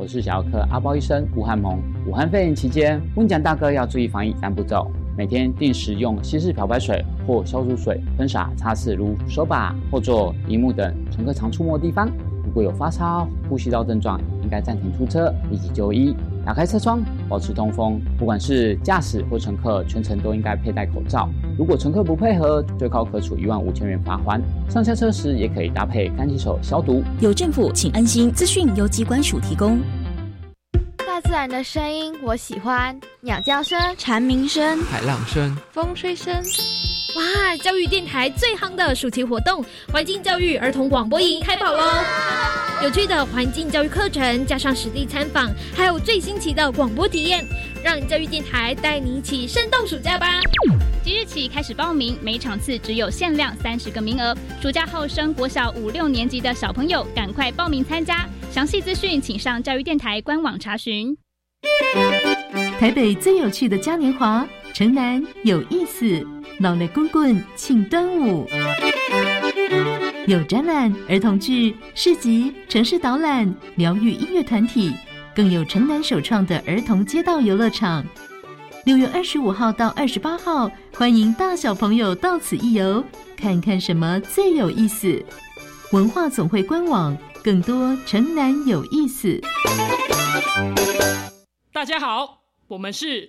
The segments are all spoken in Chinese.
我是小儿科阿包医生吴汉蒙。武汉肺炎期间，温讲大哥要注意防疫三步骤：每天定时用稀释漂白水或消毒水喷洒擦拭，如手把、后座、荧幕等乘客常触摸的地方。如果有发烧、呼吸道症状，应该暂停出车，立即就医。打开车窗，保持通风。不管是驾驶或乘客，全程都应该佩戴口罩。如果乘客不配合，最高可处一万五千元罚款。上下车时也可以搭配干洗手消毒。有政府，请安心。资讯由机关署提供。大自然的声音我喜欢，鸟叫声、蝉鸣声、海浪声、风吹声。哇！教育电台最夯的暑期活动——环境教育儿童广播营开跑喽！有趣的环境教育课程，加上实地参访，还有最新奇的广播体验，让教育电台带你一起生动暑假吧！即日起开始报名，每场次只有限量三十个名额。暑假后升国小五六年级的小朋友，赶快报名参加！详细资讯请上教育电台官网查询。台北最有趣的嘉年华，城南有意思，老雷公棍庆端午。有展览、儿童剧、市集、城市导览、疗愈音乐团体，更有城南首创的儿童街道游乐场。六月二十五号到二十八号，欢迎大小朋友到此一游，看看什么最有意思。文化总会官网更多城南有意思。大家好，我们是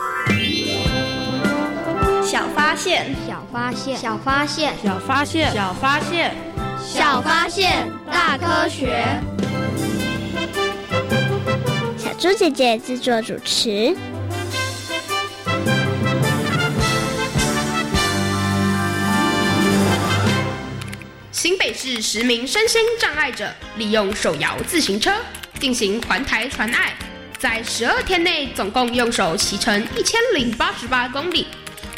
小发现，小发现，小发现，小发现，小发现，小发现，大科学。小猪姐姐制作主持。新北市十名身心障碍者利用手摇自行车进行环台传爱，在十二天内总共用手骑乘一千零八十八公里。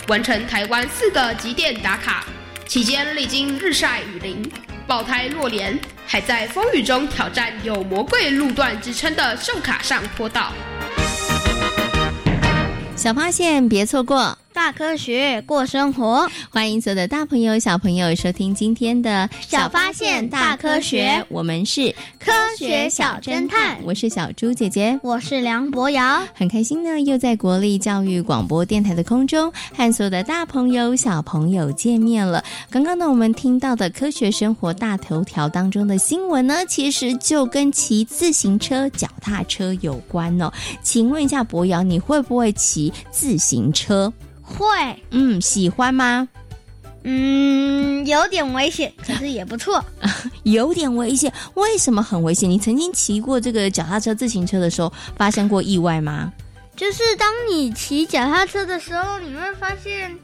完成台湾四个极点打卡，期间历经日晒雨淋、爆胎落连，还在风雨中挑战有“魔鬼路段”之称的圣卡上坡道。小发现，别错过。大科学过生活，欢迎所有的大朋友、小朋友收听今天的小发现大科学。我们是科学小侦探，我是小猪姐姐，我是梁博瑶，很开心呢，又在国立教育广播电台的空中和所有的大朋友、小朋友见面了。刚刚呢，我们听到的科学生活大头条当中的新闻呢，其实就跟骑自行车、脚踏车有关哦。请问一下博瑶，你会不会骑自行车？会，嗯，喜欢吗？嗯，有点危险，可是也不错。有点危险，为什么很危险？你曾经骑过这个脚踏车、自行车的时候，发生过意外吗？就是当你骑脚踏车的时候，你会发现，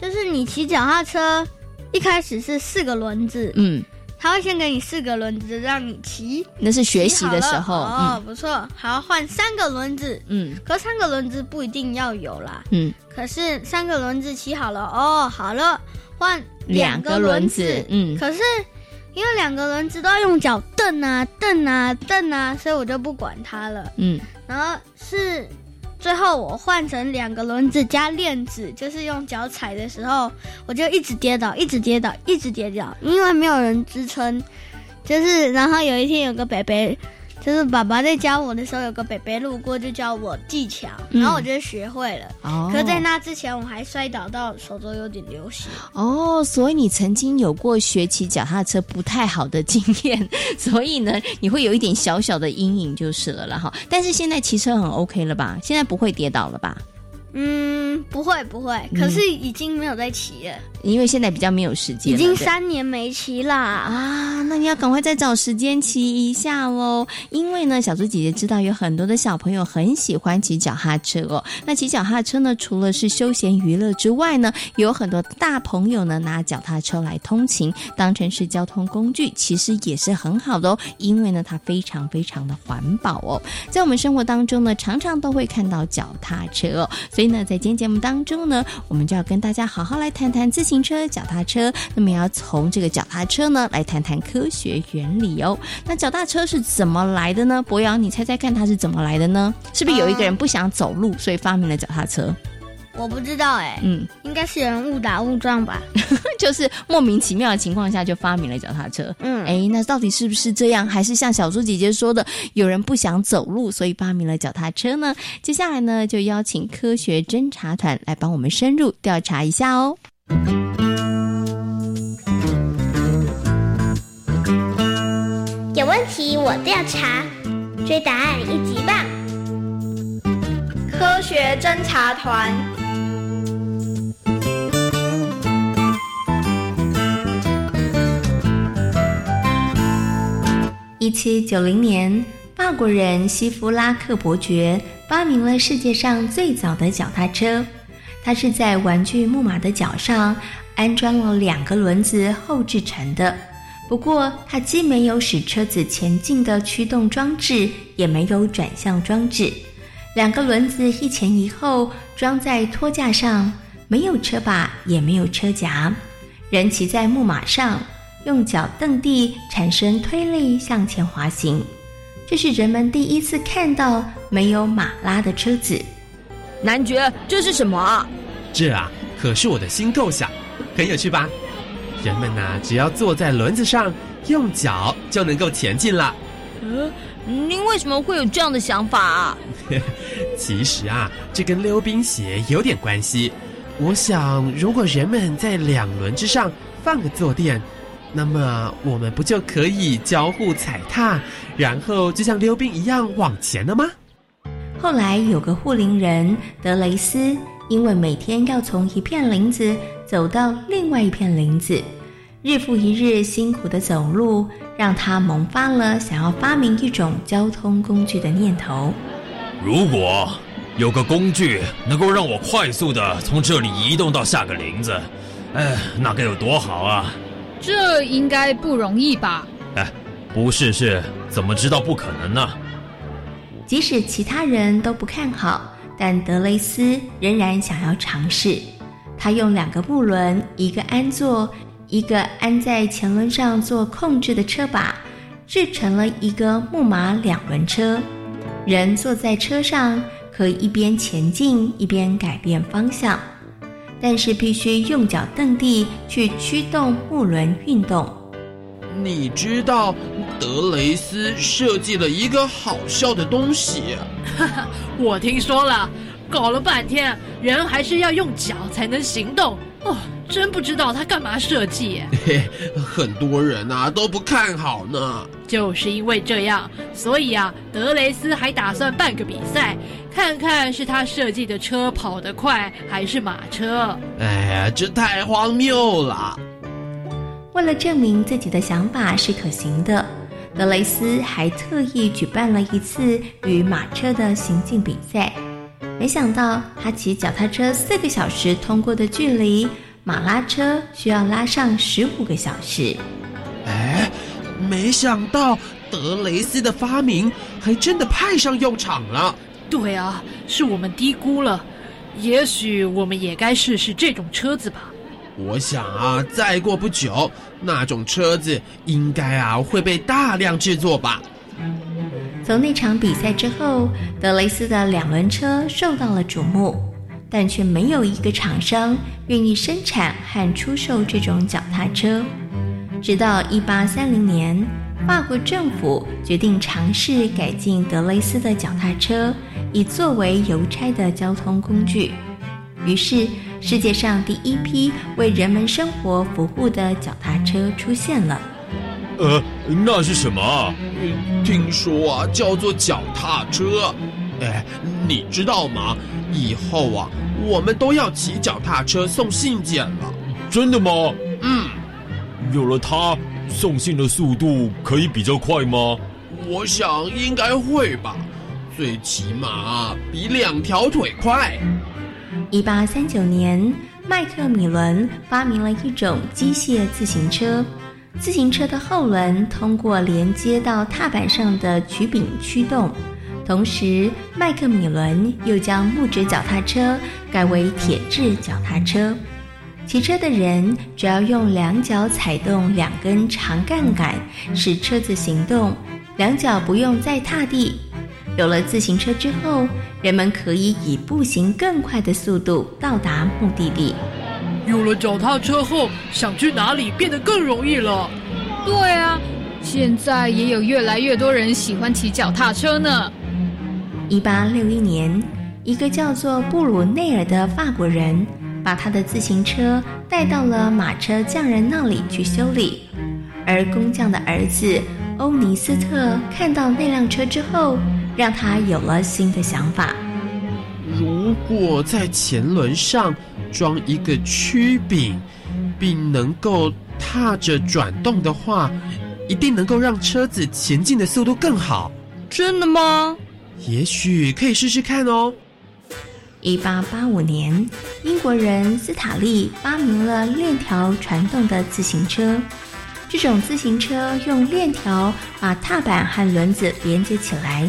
就是你骑脚踏车一开始是四个轮子，嗯。他会先给你四个轮子让你骑，那是学习的时候哦，不错。好，换三个轮子，嗯，可三个轮子不一定要有啦，嗯。可是三个轮子骑好了，哦，好了，换两个轮子，嗯。可是因为两个轮子都要用脚蹬啊蹬啊蹬啊，所以我就不管它了，嗯。然后是。最后我换成两个轮子加链子，就是用脚踩的时候，我就一直跌倒，一直跌倒，一直跌倒，因为没有人支撑。就是，然后有一天有个北北，就是爸爸在教我的时候，有个北北路过就教我技巧，嗯然后我就学会了。哦可在那之前，我还摔倒到手肘有点流血。哦，所以你曾经有过学骑脚踏车不太好的经验，所以呢，你会有一点小小的阴影就是了啦哈。但是现在骑车很 OK 了吧？现在不会跌倒了吧？嗯，不会不会，嗯可是已经没有在骑了，因为现在比较没有时间，已经三年没骑啦。啊，那你要赶快再找时间骑一下喽。因为呢，小猪姐姐知道有很多的小朋友很喜欢骑脚踏车哦。那骑脚踏车呢，除了是休闲娱乐之外呢，有很多大朋友呢拿脚踏车来通勤，当成是交通工具，其实也是很好的哦。因为呢，它非常非常的环保哦。在我们生活当中呢，常常都会看到脚踏车哦。所以呢，在今天节目当中呢，我们就要跟大家好好来谈谈自行车、脚踏车。那么也要从这个脚踏车呢来谈谈科学原理哦。那脚踏车是怎么来的呢？博洋，你猜猜看它是怎么来的呢？是不是有一个人不想走路，所以发明了脚踏车？我不知道哎、嗯，应该是有人误打误撞吧。就是莫名其妙的情况下就发明了脚踏车。嗯，哎，那到底是不是这样？还是像小猪姐姐说的，有人不想走路，所以发明了脚踏车呢？接下来呢，就邀请科学侦查团来帮我们深入调查一下哦。有问题我调查，追答案一级棒。科学侦查团。一七九零年，法国人西夫拉克伯爵发明了世界上最早的脚踏车。它是在玩具木马的脚上安装了两个轮子后制成的。不过，它既没有使车子前进的驱动装置，也没有转向装置。两个轮子一前一后装在托架上，没有车把，也没有车夹。人骑在木马上，用脚蹬地，产生推力向前滑行。这是人们第一次看到没有马拉的车子。男爵，这是什么啊？这啊，可是我的新构想，很有趣吧？人们呐、只要坐在轮子上，用脚就能够前进了。嗯，您为什么会有这样的想法啊？其实啊，这跟溜冰鞋有点关系。我想，如果人们在两轮之上放个坐垫，那么我们不就可以交互踩踏，然后就像溜冰一样往前了吗？后来有个护林人德雷斯，因为每天要从一片林子走到另外一片林子，日复一日辛苦的走路，让他萌发了想要发明一种交通工具的念头。如果有个工具能够让我快速的从这里移动到下个林子，哎，那该有多好啊！这应该不容易吧？哎，不试试怎么知道不可能呢？即使其他人都不看好，但德雷斯仍然想要尝试。他用两个木轮，一个安坐，一个安在前轮上做控制的车把，制成了一个木马两轮车。人坐在车上，可以一边前进一边改变方向，但是必须用脚蹬地去驱动木轮运动。你知道德雷斯设计了一个好笑的东西。哈哈，我听说了，搞了半天，人还是要用脚才能行动哦，真不知道他干嘛设计耶。嘿，很多人啊都不看好呢。就是因为这样，所以啊，德雷斯还打算办个比赛，看看是他设计的车跑得快还是马车。哎呀，这太荒谬了！为了证明自己的想法是可行的，德雷斯还特意举办了一次与马车的行进比赛。没想到，他骑脚踏车四个小时通过的距离，马拉车需要拉上十五个小时。哎，没想到德雷斯的发明还真的派上用场了。对啊，是我们低估了。也许我们也该试试这种车子吧。我想啊，再过不久，那种车子应该啊会被大量制作吧。从那场比赛之后，德雷斯的两轮车受到了瞩目，但却没有一个厂商愿意生产和出售这种脚踏车。直到一八三零年，法国政府决定尝试改进德雷斯的脚踏车，以作为邮差的交通工具。于是，世界上第一批为人们生活服务的脚踏车出现了。呃，那是什么啊？听说啊，叫做脚踏车。哎，你知道吗？以后啊，我们都要骑脚踏车送信件了。真的吗？嗯，有了它，送信的速度可以比较快吗？我想应该会吧，最起码比两条腿快。一八三九年，麦克米伦发明了一种机械自行车。自行车的后轮通过连接到踏板上的曲柄驱动，同时麦克米伦又将木质脚踏车改为铁质脚踏车。骑车的人只要用两脚踩动两根长杠杆，使车子行动，两脚不用再踏地。有了自行车之后，人们可以以步行更快的速度到达目的地。有了脚踏车后，想去哪里变得更容易了。对啊，现在也有越来越多人喜欢骑脚踏车呢。一八六一年，一个叫做布鲁内尔的法国人，把他的自行车带到了马车匠人那里去修理。而工匠的儿子欧尼斯特看到那辆车之后，让他有了新的想法。如果在前轮上装一个曲柄，并能够踏着转动的话，一定能够让车子前进的速度更好。真的吗？也许可以试试看哦。一八八五年，英国人斯塔利发明了链条传动的自行车。这种自行车用链条把踏板和轮子连接起来，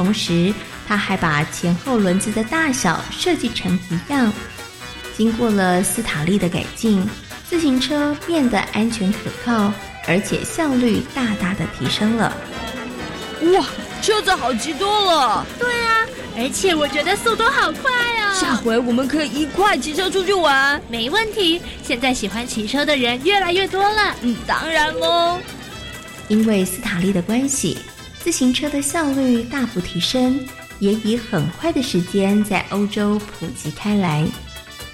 同时他还把前后轮子的大小设计成一样。经过了斯塔利的改进，自行车变得安全可靠，而且效率大大的提升了。哇，车子好骑多了！对啊，而且我觉得速度好快啊。下回我们可以一块骑车出去玩，没问题。现在喜欢骑车的人越来越多了。嗯，当然喽。因为斯塔利的关系，自行车的效率大幅提升，也以很快的时间在欧洲普及开来。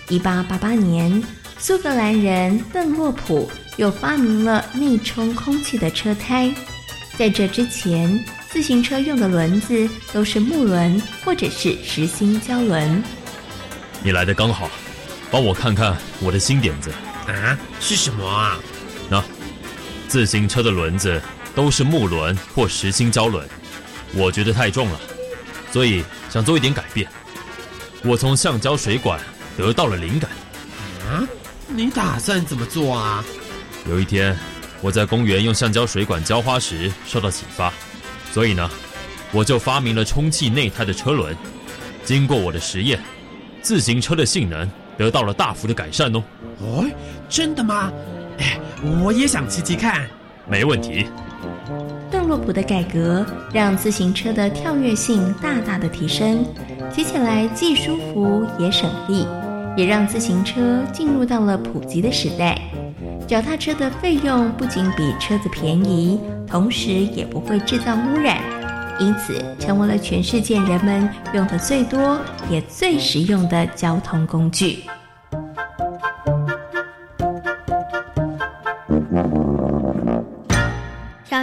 一八八八年，苏格兰人邓洛普又发明了内充空气的车胎。在这之前，自行车用的轮子都是木轮或者是实心胶轮。你来的刚好，帮我看看我的新点子啊！是什么啊？那自行车的轮子都是木轮或实心胶轮，我觉得太重了，所以想做一点改变。我从橡胶水管得到了灵感。啊？你打算怎么做啊？有一天。我在公园用橡胶水管浇花时受到启发，所以呢，我就发明了充气内胎的车轮。经过我的实验，自行车的性能得到了大幅的改善哦。哦，真的吗？哎，我也想骑骑看。没问题。邓洛普的改革让自行车的跳跃性大大的提升，骑起来既舒服也省力，也让自行车进入到了普及的时代。脚踏车的费用不仅比车子便宜，同时也不会制造污染，因此成为了全世界人们用的最多也最实用的交通工具。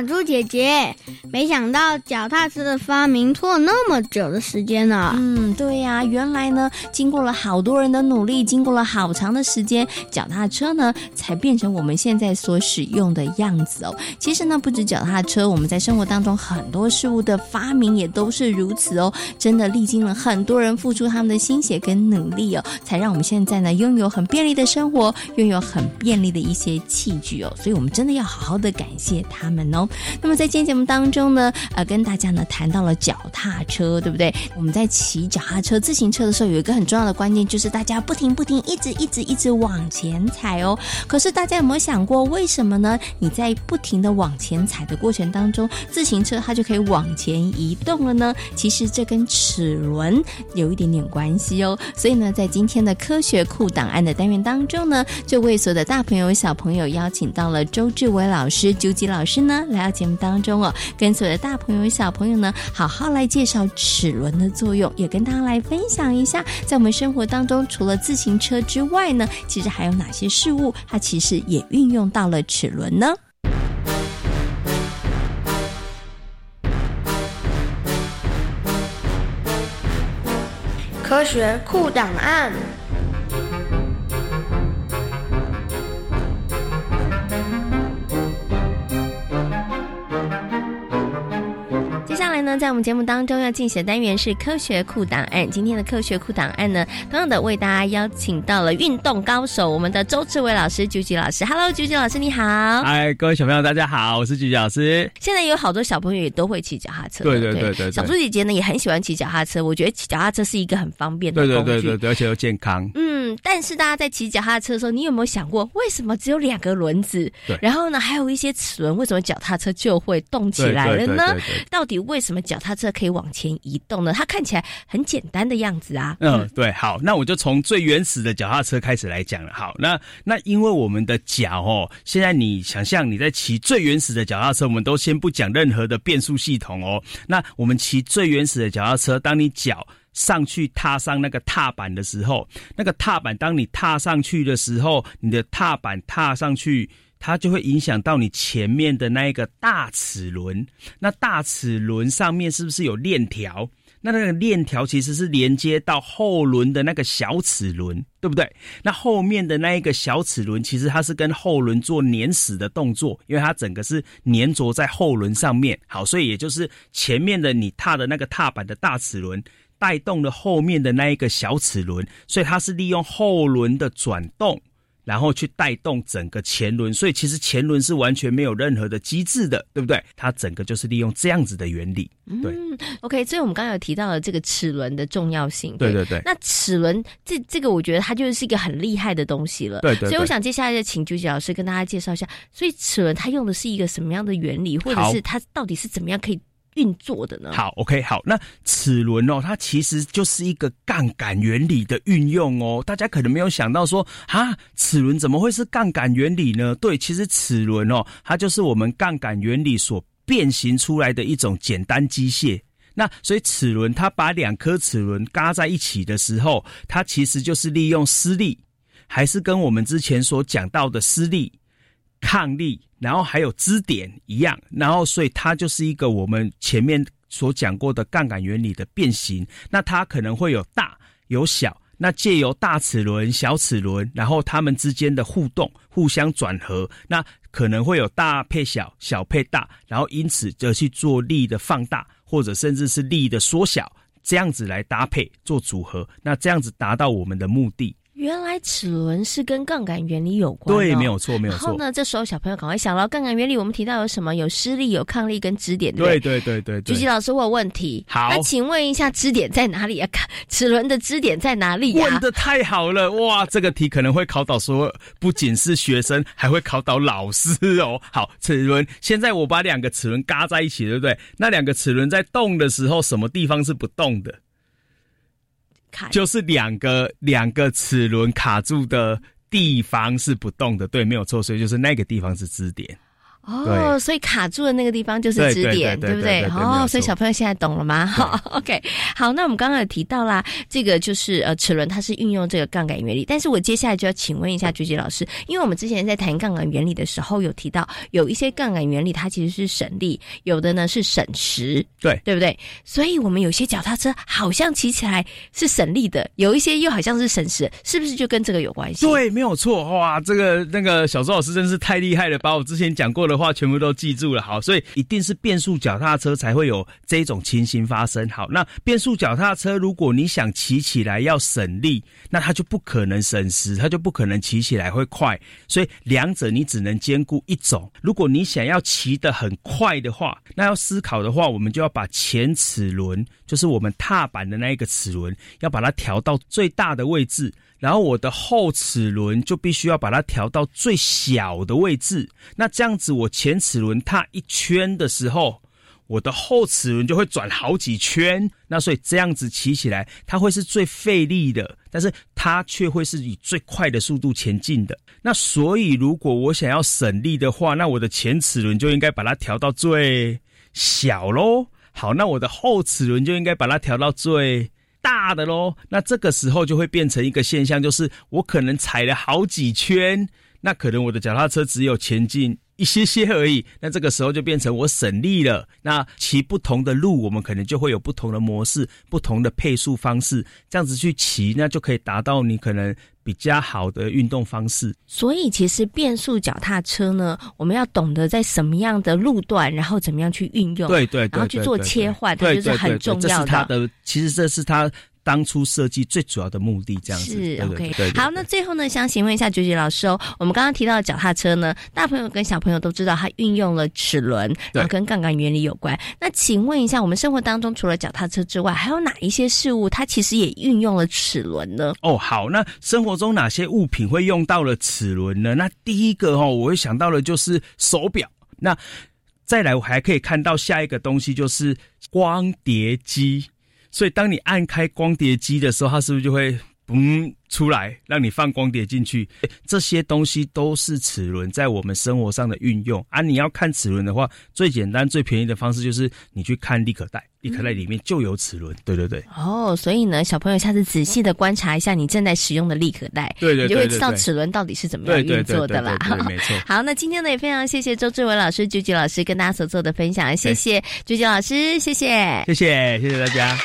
猪姐姐，没想到脚踏车的发明拖了那么久的时间呢。嗯，对呀，原来呢，经过了好多人的努力，经过了好长的时间，脚踏车呢才变成我们现在所使用的样子哦。其实呢，不止脚踏车，我们在生活当中很多事物的发明也都是如此哦。真的历经了很多人付出他们的心血跟努力哦，才让我们现在呢拥有很便利的生活，拥有很便利的一些器具哦。所以我们真的要好好的感谢他们哦。那么在今天节目当中。呢，呃，跟大家呢谈到了脚踏车，对不对？我们在骑脚踏车、自行车的时候，有一个很重要的观念，就是大家不停不停，一直一直一直往前踩哦。可是大家有没有想过，为什么呢？你在不停的往前踩的过程当中，自行车它就可以往前移动了呢？其实这跟齿轮有一点点关系哦。所以呢，在今天的科学库档案的单元当中呢，就为所有的大朋友、小朋友邀请到了周志伟老师、究吉老师呢，来到节目当中哦，跟所有的大朋友、小朋友呢，好好来介绍齿轮的作用，也跟大家来分享一下，在我们生活当中，除了自行车之外呢，其实还有哪些事物，它其实也运用到了齿轮呢？科学酷档案。呢，在我们节目当中要进行的单元是科学库档案。今天的科学库档案呢，同样的为大家邀请到了运动高手，我们的周志伟老师、菊菊老师。Hello，菊菊老师，你好。嗨，各位小朋友，大家好，我是菊菊老师。现在有好多小朋友也都会骑脚踏车，对对对对小猪姐姐呢也很喜欢骑脚踏车，我觉得骑脚踏车是一个很方便的对工具。对对对对，而且又健康。嗯，但是大家在骑脚踏车的时候，你有没有想过，为什么只有两个轮子？对然后呢，还有一些齿轮，为什么脚踏车就会动起来了呢对对对？到底为什么脚踏车可以往前移动呢？它看起来很简单的样子啊。嗯，对，好，那我就从最原始的脚踏车开始来讲了。好，那那因为我们的脚哦，现在你想象你在骑最原始的脚踏车，我们都先不讲任何的变速系统哦。那我们骑最原始的脚踏车，当你脚上去踏上那个踏板的时候，那个踏板当你踏上去的时候，你的踏板踏上去。它就会影响到你前面的那一个大齿轮，那大齿轮上面是不是有链条？那那个链条其实是连接到后轮的那个小齿轮，对不对？那后面的那一个小齿轮，其实它是跟后轮做粘死的动作，因为它整个是粘着在后轮上面。好，所以也就是前面的你踏的那个踏板的大齿轮，带动了后面的那一个小齿轮，所以它是利用后轮的转动。然后去带动整个前轮，所以其实前轮是完全没有任何的机制的，对不对？它整个就是利用这样子的原理。对，嗯，OK，所以我们刚刚有提到了这个齿轮的重要性。对对对那齿轮这这个，我觉得它就是一个很厉害的东西了。对对对所以我想接下来就请朱姐老师跟大家介绍一下，所以齿轮它用的是一个什么样的原理，或者是它到底是怎么样可以运作的呢？好，OK，好，那齿轮哦，它其实就是一个杠杆原理的运用哦。大家可能没有想到说，啊，齿轮怎么会是杠杆原理呢？对，其实齿轮哦，它就是我们杠杆原理所变形出来的一种简单机械。那所以齿轮它把两颗齿轮嘎在一起的时候，它其实就是利用施力，还是跟我们之前所讲到的施力、抗力，然后还有支点一样，然后所以它就是一个我们前面所讲过的杠杆原理的变形。那它可能会有大有小，那借由大齿轮、小齿轮，然后它们之间的互动、互相转合，那可能会有大配小、小配大，然后因此就去做力的放大，或者甚至是力的缩小，这样子来搭配做组合，那这样子达到我们的目的。原来齿轮是跟杠杆原理有关、哦，对没有错没有错然后呢，这时候小朋友赶快想到杠杆原理，我们提到有什么？有施力、有抗力跟支点，对不对对？对对对对菊吉老师，我有问题。好那请问一下，支点在哪里啊？看齿轮的支点在哪里呀、问的太好了哇！这个题可能会考到说，不仅是学生，还会考到老师哦。好，齿轮，现在我把两个齿轮嘎在一起，对不对？那两个齿轮在动的时候，什么地方是不动的？就是两个两个齿轮卡住的地方是不动的，对，没有错，所以就是那个地方是支点。哦，所以卡住的那个地方就是对支点，对不对？哦，所以小朋友现在懂了吗？好，OK，好，那我们刚刚有提到啦，这个就是呃齿轮它是运用这个杠杆原理，但是我接下来就要请问一下菊姐老师，因为我们之前在谈杠杆原理的时候有提到，有一些杠杆原理它其实是省力，有的呢是省时，对对不对？所以我们有些脚踏车好像骑起来是省力的，有一些又好像是省时，是不是就跟这个有关系？对，没有错。哇，这个那个小周老师真是太厉害了，把我之前讲过的的话全部都记住了。好，所以一定是变速脚踏车才会有这种情形发生。好，那变速脚踏车如果你想骑起来要省力，那它就不可能省时，它就不可能骑起来会快。所以两者你只能兼顾一种。如果你想要骑得很快的话，那要思考的话，我们就要把前齿轮，就是我们踏板的那一个齿轮，要把它调到最大的位置。然后我的后齿轮就必须要把它调到最小的位置，那这样子我前齿轮踏一圈的时候，我的后齿轮就会转好几圈，那所以这样子骑起来，它会是最费力的，但是它却会是以最快的速度前进的。那所以如果我想要省力的话，那我的前齿轮就应该把它调到最小喽。好，那我的后齿轮就应该把它调到最。大的喽，那这个时候就会变成一个现象，就是我可能踩了好几圈，那可能我的脚踏车只有前进一些些而已，那这个时候就变成我省力了。那骑不同的路，我们可能就会有不同的模式、不同的配速方式，这样子去骑，那就可以达到你可能比较好的运动方式。所以，其实变速脚踏车呢，我们要懂得在什么样的路段，然后怎么样去运用，对对，然后去做切换，它就是很重要它的。其实这是它。当初设计最主要的目的，这样子是 OK。好，那最后呢，想请问一下九九老师哦，我们刚刚提到的脚踏车呢，大朋友跟小朋友都知道，它运用了齿轮，然后跟杠杆原理有关。那请问一下，我们生活当中除了脚踏车之外，还有哪一些事物它其实也运用了齿轮呢？哦，好，那生活中哪些物品会用到了齿轮呢？那第一个哈，我会想到的就是手表。那再来，我还可以看到下一个东西就是光碟机。所以，当你按开光碟机的时候，它是不是就会嘣出来，让你放光碟进去？这些东西都是齿轮在我们生活上的运用啊！你要看齿轮的话，最简单、最便宜的方式就是你去看立可带，立可带里面就有齿轮。对对对。哦，所以呢，小朋友下次仔细的观察一下你正在使用的立可带，对对，你就会知道齿轮到底是怎么样运作的啦。没错。好，那今天呢也非常谢谢周志伟老师、菊菊老师跟大家所做的分享，谢谢菊菊老师，谢谢，谢谢，谢谢大家。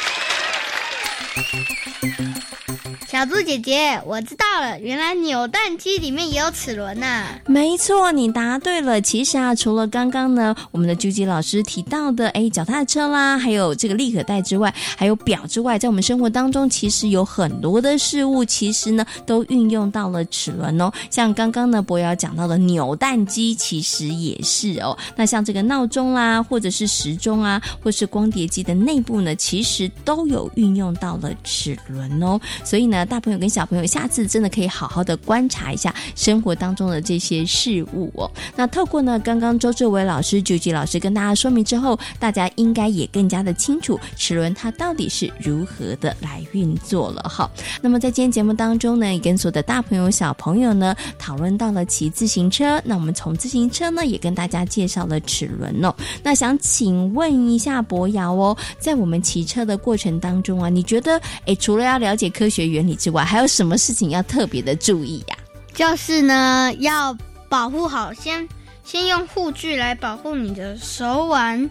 小猪姐姐，我知道了，原来扭蛋机里面也有齿轮呐。没错，你答对了。其实啊，除了刚刚呢，我们的朱吉老师提到的，哎，脚踏车啦，还有这个立可带之外，还有表之外，在我们生活当中，其实有很多的事物，其实呢，都运用到了齿轮哦。像刚刚呢，博瑶讲到的扭蛋机，其实也是哦。那像这个闹钟啦，或者是时钟啊，或是光碟机的内部呢，其实都有运用到了齿轮哦。所以呢。大朋友跟小朋友，下次真的可以好好的观察一下生活当中的这些事物哦。那透过呢，刚刚周志伟老师、九吉老师跟大家说明之后，大家应该也更加的清楚齿轮它到底是如何的来运作了哈。那么在今天节目当中呢，也跟所有的大朋友、小朋友呢讨论到了骑自行车。那我们从自行车呢，也跟大家介绍了齿轮哦。那想请问一下博瑶哦，在我们骑车的过程当中啊，你觉得诶，除了要了解科学原理之外，还有什么事情要特别的注意呀？就是呢，要保护好，先先用护具来保护你的手腕。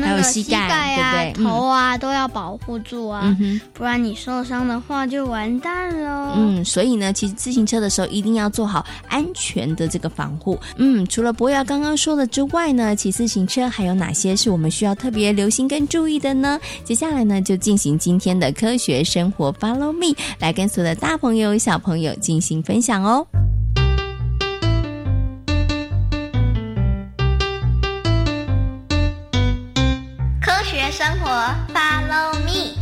还有膝盖啊、头啊都要保护住啊，不然你受伤的话就完蛋喽。嗯，所以呢，骑自行车的时候一定要做好安全的这个防护。嗯，除了博雅刚刚说的之外呢，骑自行车还有哪些是我们需要特别留心跟注意的呢？接下来呢，就进行今天的科学生活，Follow me，来跟所有的大朋友小朋友进行分享哦。活，Follow me。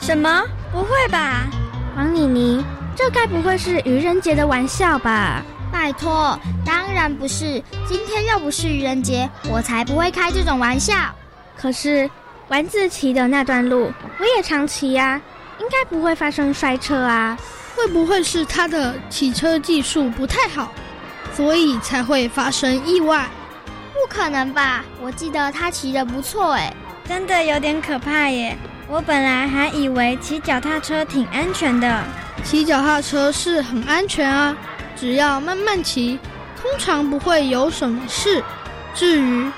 什么？不会吧，黄妮妮，这该不会是愚人节的玩笑吧？拜托，当然不是。今天又不是愚人节，我才不会开这种玩笑。可是丸子骑的那段路，我也常骑呀，应该不会发生摔车啊。会不会是他的骑车技术不太好？所以才会发生意外，不可能吧？我记得他骑的不错哎，真的有点可怕耶！我本来还以为骑脚踏车挺安全的，骑脚踏车是很安全啊，只要慢慢骑，通常不会有什么事。至于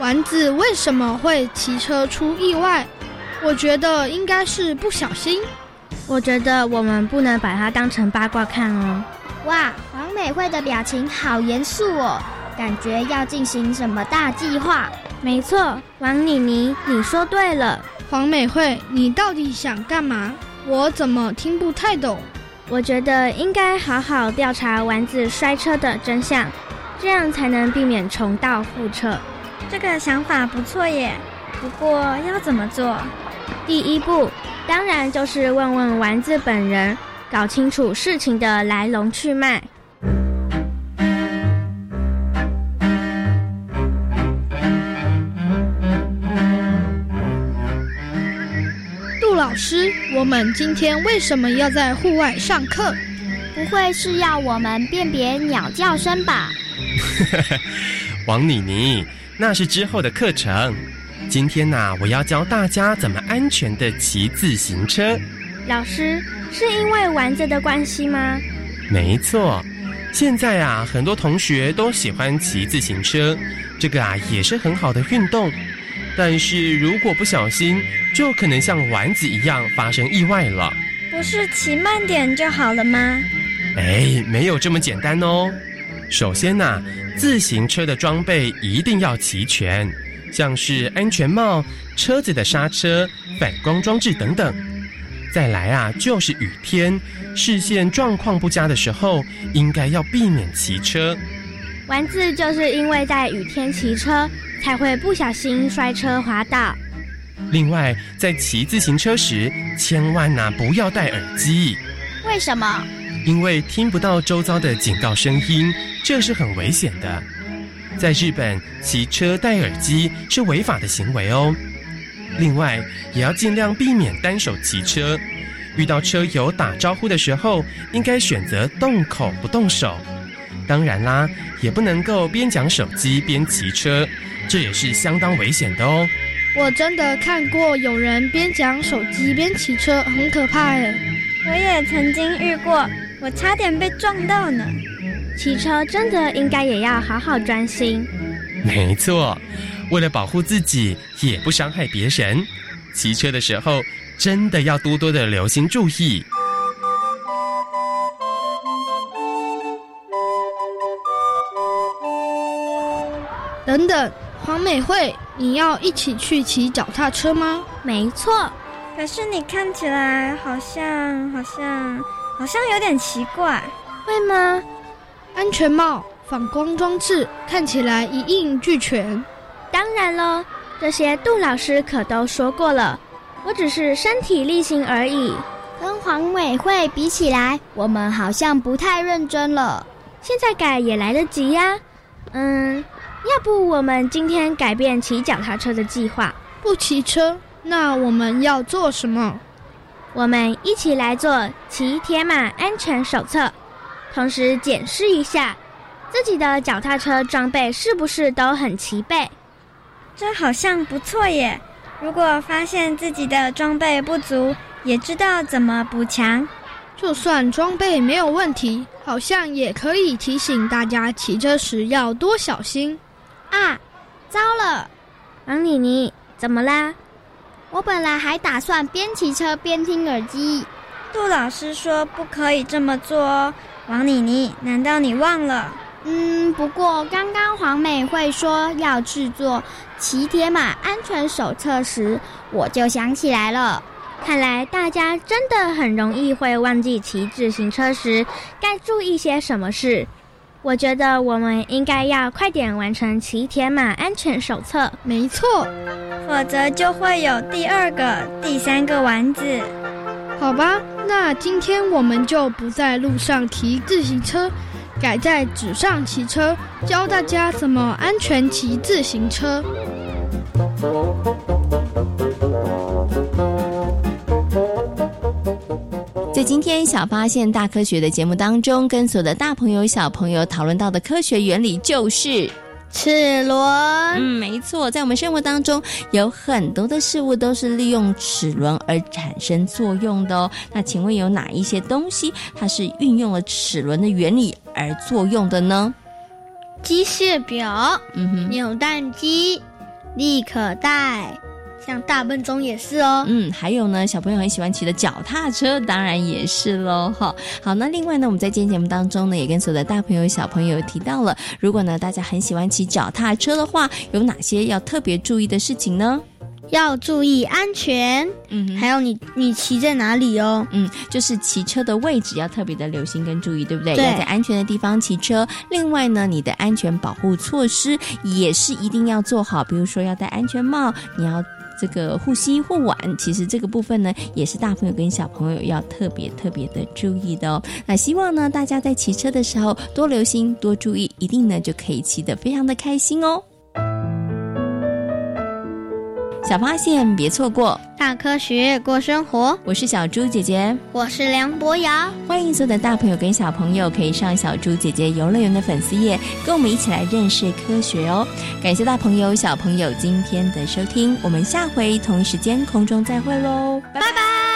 丸子为什么会骑车出意外，我觉得应该是不小心。我觉得我们不能把它当成八卦看哦。哇，黄美惠的表情好严肃哦，感觉要进行什么大计划。没错，王妮妮，你说对了。黄美惠，你到底想干嘛？我怎么听不太懂？我觉得应该好好调查丸子摔车的真相，这样才能避免重蹈覆辙。这个想法不错耶，不过要怎么做？第一步，当然就是问问丸子本人，搞清楚事情的来龙去脉。杜老师，我们今天为什么要在户外上课？不会是要我们辨别鸟叫声吧？王妮妮，那是之后的课程。今天呐、我要教大家怎么安全的骑自行车。老师，是因为丸子的关系吗？没错，现在啊，很多同学都喜欢骑自行车，这个啊也是很好的运动。但是如果不小心，就可能像丸子一样发生意外了。不是骑慢点就好了吗？哎，没有这么简单哦。首先呐、自行车的装备一定要齐全，像是安全帽、车子的刹车、反光装置等等。再来啊，就是雨天，视线状况不佳的时候，应该要避免骑车。丸子就是因为在雨天骑车，才会不小心摔车滑倒。另外，在骑自行车时，千万呐、不要戴耳机，为什么？因为听不到周遭的警告声音，这是很危险的。在日本，骑车戴耳机是违法的行为哦。另外，也要尽量避免单手骑车。遇到车友打招呼的时候，应该选择动口不动手。当然啦，也不能够边讲手机边骑车，这也是相当危险的哦。我真的看过有人边讲手机边骑车，很可怕耶。我也曾经遇过，我差点被撞到呢。骑车真的应该也要好好专心。没错，为了保护自己，也不伤害别人，骑车的时候真的要多多的留心注意。等等，黄美惠，你要一起去骑脚踏车吗？没错，可是你看起来好像好像好像有点奇怪，会吗？安全帽、反光装置看起来一应俱全。当然喽，这些杜老师可都说过了，我只是身体力行而已。跟黄委会比起来，我们好像不太认真了。现在改也来得及呀。嗯，要不我们今天改变骑脚踏车的计划？不骑车，那我们要做什么？我们一起来做骑铁马安全手册，同时检视一下自己的脚踏车装备是不是都很齐备。这好像不错耶！如果发现自己的装备不足，也知道怎么补强。就算装备没有问题，好像也可以提醒大家骑车时要多小心。啊，糟了！王妮妮，怎么啦？我本来还打算边骑车边听耳机。杜老师说不可以这么做哦。王妮妮，难道你忘了？嗯，不过刚刚黄美惠说要制作骑铁马安全手册时，我就想起来了。看来大家真的很容易会忘记骑自行车时该注意些什么事。我觉得我们应该要快点完成骑铁马安全手册。没错，否则就会有第二个、第三个丸子。好吧，那今天我们就不在路上骑自行车，改在纸上骑车，教大家怎么安全骑自行车。在今天小发现大科学的节目当中，跟所有的大朋友、小朋友讨论到的科学原理就是齿轮。嗯，没错，在我们生活当中有很多的事物都是利用齿轮而产生作用的哦。那请问有哪一些东西它是运用了齿轮的原理而作用的呢？机械表、嗯哼，扭蛋机、立可带、像大笨钟也是哦。嗯，还有呢，小朋友很喜欢骑的脚踏车，当然也是喽。哈，好，那另外呢，我们在今天节目当中呢，也跟所有的大朋友、小朋友提到了，如果呢大家很喜欢骑脚踏车的话，有哪些要特别注意的事情呢？要注意安全，嗯，还有你你骑在哪里哦？嗯，就是骑车的位置要特别的留心跟注意，对不对？对要在安全的地方骑车。另外呢，你的安全保护措施也是一定要做好，比如说要戴安全帽，你要。这个护膝护腕，其实这个部分呢，也是大朋友跟小朋友要特别特别的注意的哦。那希望呢，大家在骑车的时候多留心、多注意，一定呢就可以骑得非常的开心哦。小发现，别错过大科学过生活。我是小猪姐姐，我是梁博瑶。欢迎所有的大朋友跟小朋友可以上小猪姐姐游乐园的粉丝页，跟我们一起来认识科学哦。感谢大朋友小朋友今天的收听，我们下回同一时间空中再会喽，拜拜。